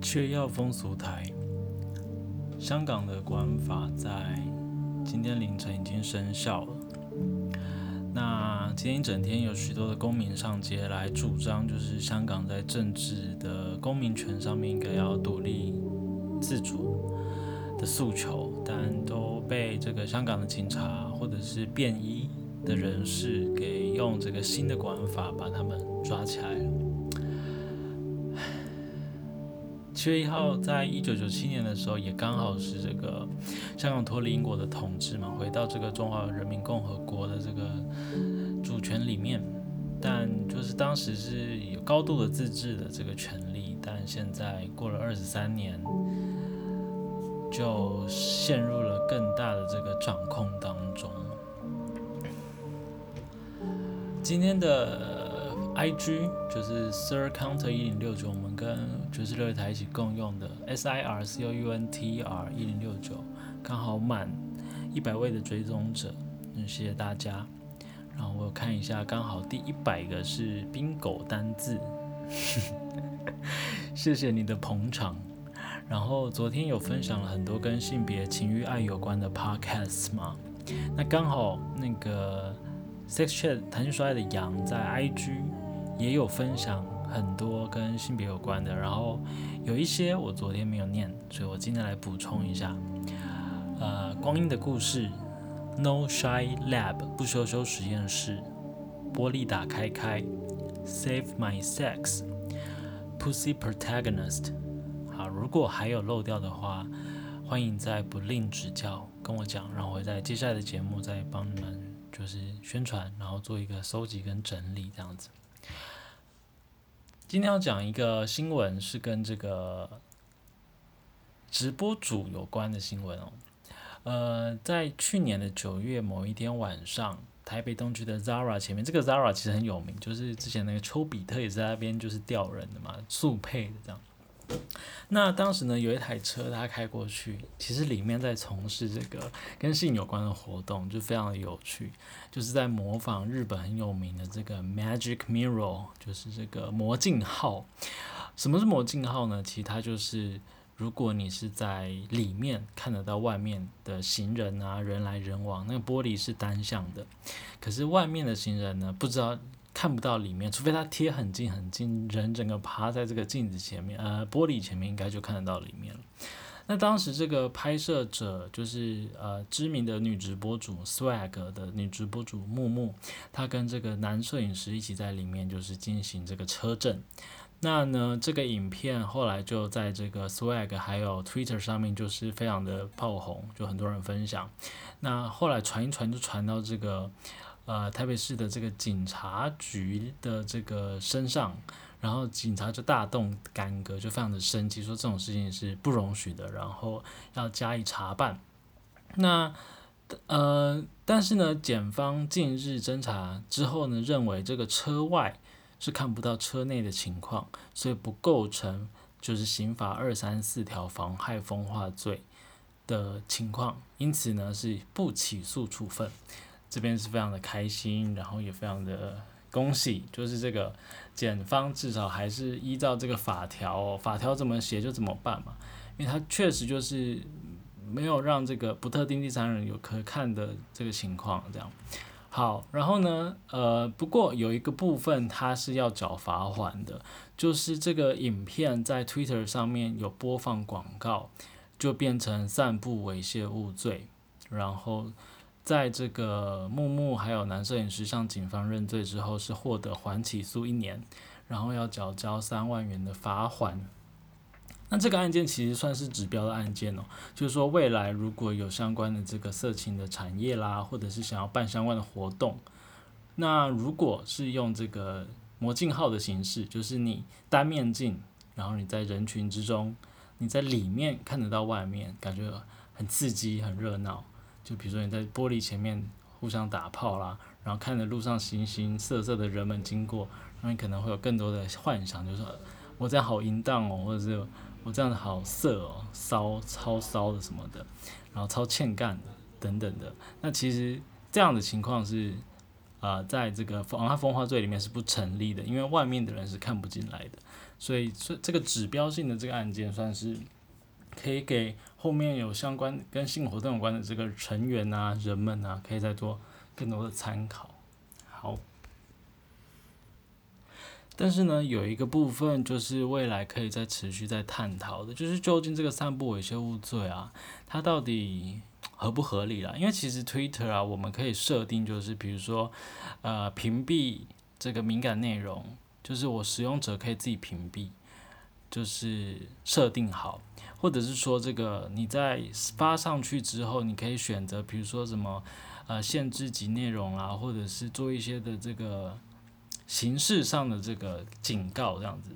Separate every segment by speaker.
Speaker 1: 却要风俗台，香港的国安法在今天凌晨已经生效了。那今天一整天有许多的公民上街来主张，就是香港在政治的公民权上面应该要独立自主的诉求，但都被这个香港的警察或者是便衣的人士给用这个新的管法把他们抓起来了。七月一号，在一九九七年的时候，也刚好是这个香港脱离英国的统治嘛，回到这个中华人民共和国的这个主权里面。但就是当时是有高度的自治的这个权利，但现在过了二十三年，就陷入了更大的这个掌控当中。今天的。I G 就是 Sir Counter 一零六九，我们跟爵士乐台一起共用的 S I R C O U N T R 一零六九，刚好满一百位的追踪者，嗯，谢谢大家。然后我看一下，刚好第一百个是冰狗单字，谢谢你的捧场。然后昨天有分享了很多跟性别、情欲、爱有关的 Podcast 嘛，那刚好那个 Sex Chat 谈情说爱的羊在 I G。也有分享很多跟性别有关的，然后有一些我昨天没有念，所以我今天来补充一下。呃，光阴的故事，No Shy Lab 不羞羞实验室，玻璃打开开，Save My Sex，Pussy Protagonist。好，如果还有漏掉的话，欢迎在不吝指教，跟我讲，然后我在接下来的节目再帮你们就是宣传，然后做一个收集跟整理这样子。今天要讲一个新闻，是跟这个直播主有关的新闻哦。呃，在去年的九月某一天晚上，台北东区的 Zara 前面，这个 Zara 其实很有名，就是之前那个丘比特也在那边就是吊人的嘛，速配的这样。那当时呢，有一台车，它开过去，其实里面在从事这个跟性有关的活动，就非常的有趣，就是在模仿日本很有名的这个 Magic Mirror，就是这个魔镜号。什么是魔镜号呢？其实它就是，如果你是在里面看得到外面的行人啊，人来人往，那个玻璃是单向的，可是外面的行人呢，不知道。看不到里面，除非他贴很近很近，人整个趴在这个镜子前面，呃，玻璃前面应该就看得到里面了。那当时这个拍摄者就是呃知名的女直播主 Swag 的女直播主木木，她跟这个男摄影师一起在里面就是进行这个车震。那呢，这个影片后来就在这个 Swag 还有 Twitter 上面就是非常的爆红，就很多人分享。那后来传一传就传到这个。呃，台北市的这个警察局的这个身上，然后警察就大动干戈，就非常的生气，说这种事情是不容许的，然后要加以查办。那呃，但是呢，检方近日侦查之后呢，认为这个车外是看不到车内的情况，所以不构成就是刑法二三四条妨害风化罪的情况，因此呢是不起诉处分。这边是非常的开心，然后也非常的恭喜，就是这个检方至少还是依照这个法条，哦法条怎么写就怎么办嘛，因为他确实就是没有让这个不特定第三人有可看的这个情况，这样好，然后呢，呃，不过有一个部分他是要缴罚款的，就是这个影片在 Twitter 上面有播放广告，就变成散布猥亵物罪，然后。在这个木木还有男摄影师向警方认罪之后，是获得缓起诉一年，然后要缴交三万元的罚款。那这个案件其实算是指标的案件哦，就是说未来如果有相关的这个色情的产业啦，或者是想要办相关的活动，那如果是用这个魔镜号的形式，就是你单面镜，然后你在人群之中，你在里面看得到外面，感觉很刺激、很热闹。就比如说你在玻璃前面互相打炮啦，然后看着路上形形色色的人们经过，然后你可能会有更多的幻想，就是我这样好淫荡哦，或者是我这样子好色哦，骚超骚的什么的，然后超欠干的等等的。那其实这样的情况是呃，在这个防它风化罪里面是不成立的，因为外面的人是看不进来的，所以这这个指标性的这个案件算是可以给后面有相关跟性活动有关的这个成员啊、人们啊，可以再做更多的参考。好。但是呢，有一个部分就是未来可以再持续在探讨的，就是究竟这个散布猥亵物罪啊，它到底合不合理啦？因为其实 Twitter 啊，我们可以设定就是比如说，呃，屏蔽这个敏感内容，就是我使用者可以自己屏蔽，就是设定好，或者是说这个你在发上去之后，你可以选择，比如说什么呃限制级内容啦，或者是做一些的这个。形式上的这个警告，这样子，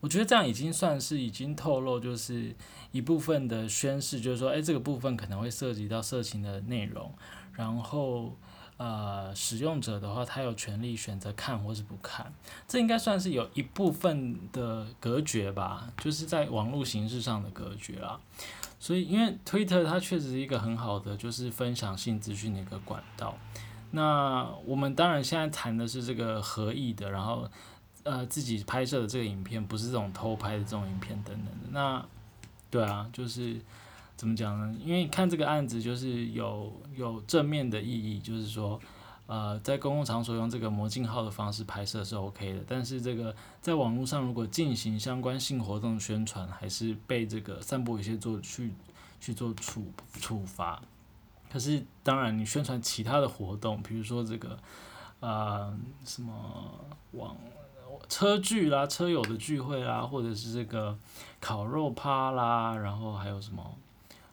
Speaker 1: 我觉得这样已经算是已经透露，就是一部分的宣誓，就是说，哎，这个部分可能会涉及到色情的内容，然后，呃，使用者的话，他有权利选择看或是不看，这应该算是有一部分的隔绝吧，就是在网络形式上的隔绝啦。所以，因为 Twitter 它确实是一个很好的，就是分享性资讯的一个管道。那我们当然现在谈的是这个合意的，然后呃自己拍摄的这个影片，不是这种偷拍的这种影片等等的。那对啊，就是怎么讲呢？因为看这个案子就是有有正面的意义，就是说呃在公共场所用这个魔镜号的方式拍摄是 OK 的，但是这个在网络上如果进行相关性活动宣传，还是被这个散播一些做去去做处处罚。可是，当然，你宣传其他的活动，比如说这个，呃，什么网车聚啦、车友的聚会啦，或者是这个烤肉趴啦，然后还有什么，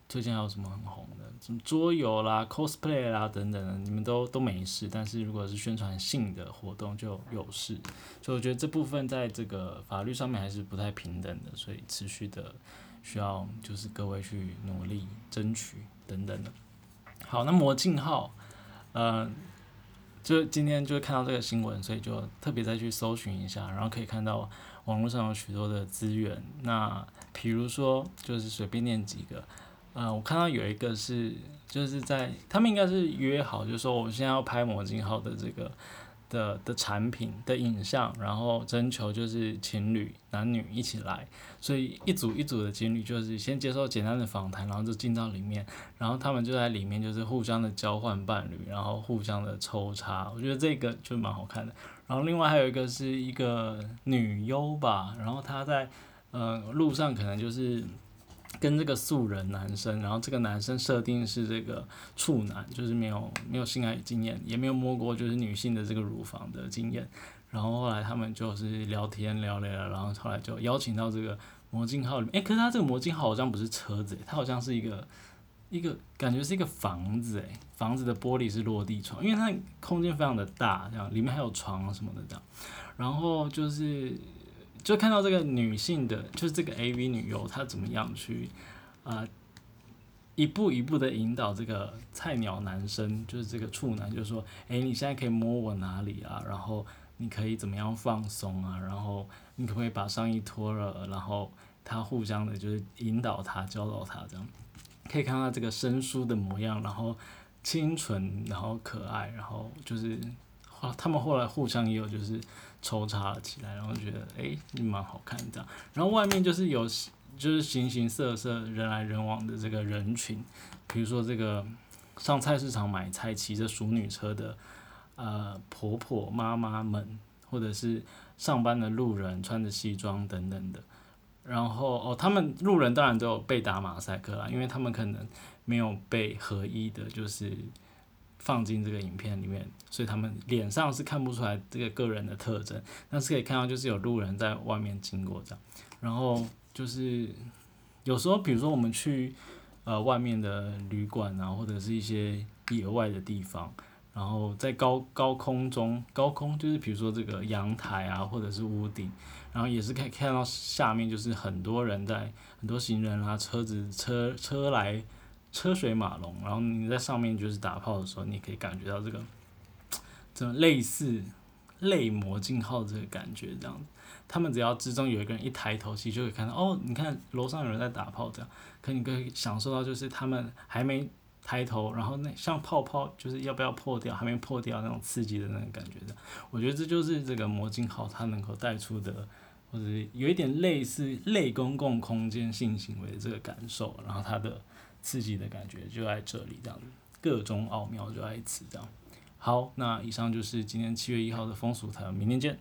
Speaker 1: 最近还有什么很红的，什么桌游啦、cosplay 啦等等的，你们都都没事。但是如果是宣传性的活动就有事，所以我觉得这部分在这个法律上面还是不太平等的，所以持续的需要就是各位去努力争取等等的。好，那魔镜号，呃，就今天就看到这个新闻，所以就特别再去搜寻一下，然后可以看到网络上有许多的资源。那比如说，就是随便念几个，呃，我看到有一个是，就是在他们应该是约好，就是说我现在要拍魔镜号的这个。的的产品的影像，然后征求就是情侣男女一起来，所以一组一组的情侣就是先接受简单的访谈，然后就进到里面，然后他们就在里面就是互相的交换伴侣，然后互相的抽插，我觉得这个就蛮好看的。然后另外还有一个是一个女优吧，然后她在呃路上可能就是。跟这个素人男生，然后这个男生设定是这个处男，就是没有没有性爱经验，也没有摸过就是女性的这个乳房的经验。然后后来他们就是聊天聊聊，然后后来就邀请到这个魔镜号里面。诶，可是他这个魔镜号好像不是车子，它好像是一个一个感觉是一个房子，诶，房子的玻璃是落地窗，因为它空间非常的大，这样里面还有床什么的这样。然后就是。就看到这个女性的，就是这个 A V 女优，她怎么样去啊一步一步的引导这个菜鸟男生，就是这个处男，就是说，哎，你现在可以摸我哪里啊？然后你可以怎么样放松啊？然后你可不可以把上衣脱了？然后他互相的就是引导他，教导他这样，可以看到这个生疏的模样，然后清纯，然后可爱，然后就是后他们后来互相也有就是。抽插了起来，然后觉得哎，蛮好看这样。然后外面就是有就是形形色色、人来人往的这个人群，比如说这个上菜市场买菜、骑着淑女车的呃婆婆妈妈们，或者是上班的路人穿着西装等等的。然后哦，他们路人当然都有被打马赛克啦，因为他们可能没有被合一的，就是。放进这个影片里面，所以他们脸上是看不出来这个个人的特征，但是可以看到就是有路人在外面经过这样，然后就是有时候比如说我们去呃外面的旅馆啊，或者是一些野外的地方，然后在高高空中，高空就是比如说这个阳台啊，或者是屋顶，然后也是可以看到下面就是很多人在很多行人啊，车子车车来。车水马龙，然后你在上面就是打炮的时候，你可以感觉到这个，这种类似类魔镜号这个感觉这样子。他们只要之中有一个人一抬头，其实就可以看到哦，你看楼上有人在打炮这样。可你可以享受到就是他们还没抬头，然后那像泡泡，就是要不要破掉，还没破掉那种刺激的那种感觉的。我觉得这就是这个魔镜号它能够带出的，或者有一点类似类公共空间性行为的这个感受，然后它的刺激的感觉就在这里，这样子，各种奥妙就在此这样。好，那以上就是今天七月一号的风俗台，明天见。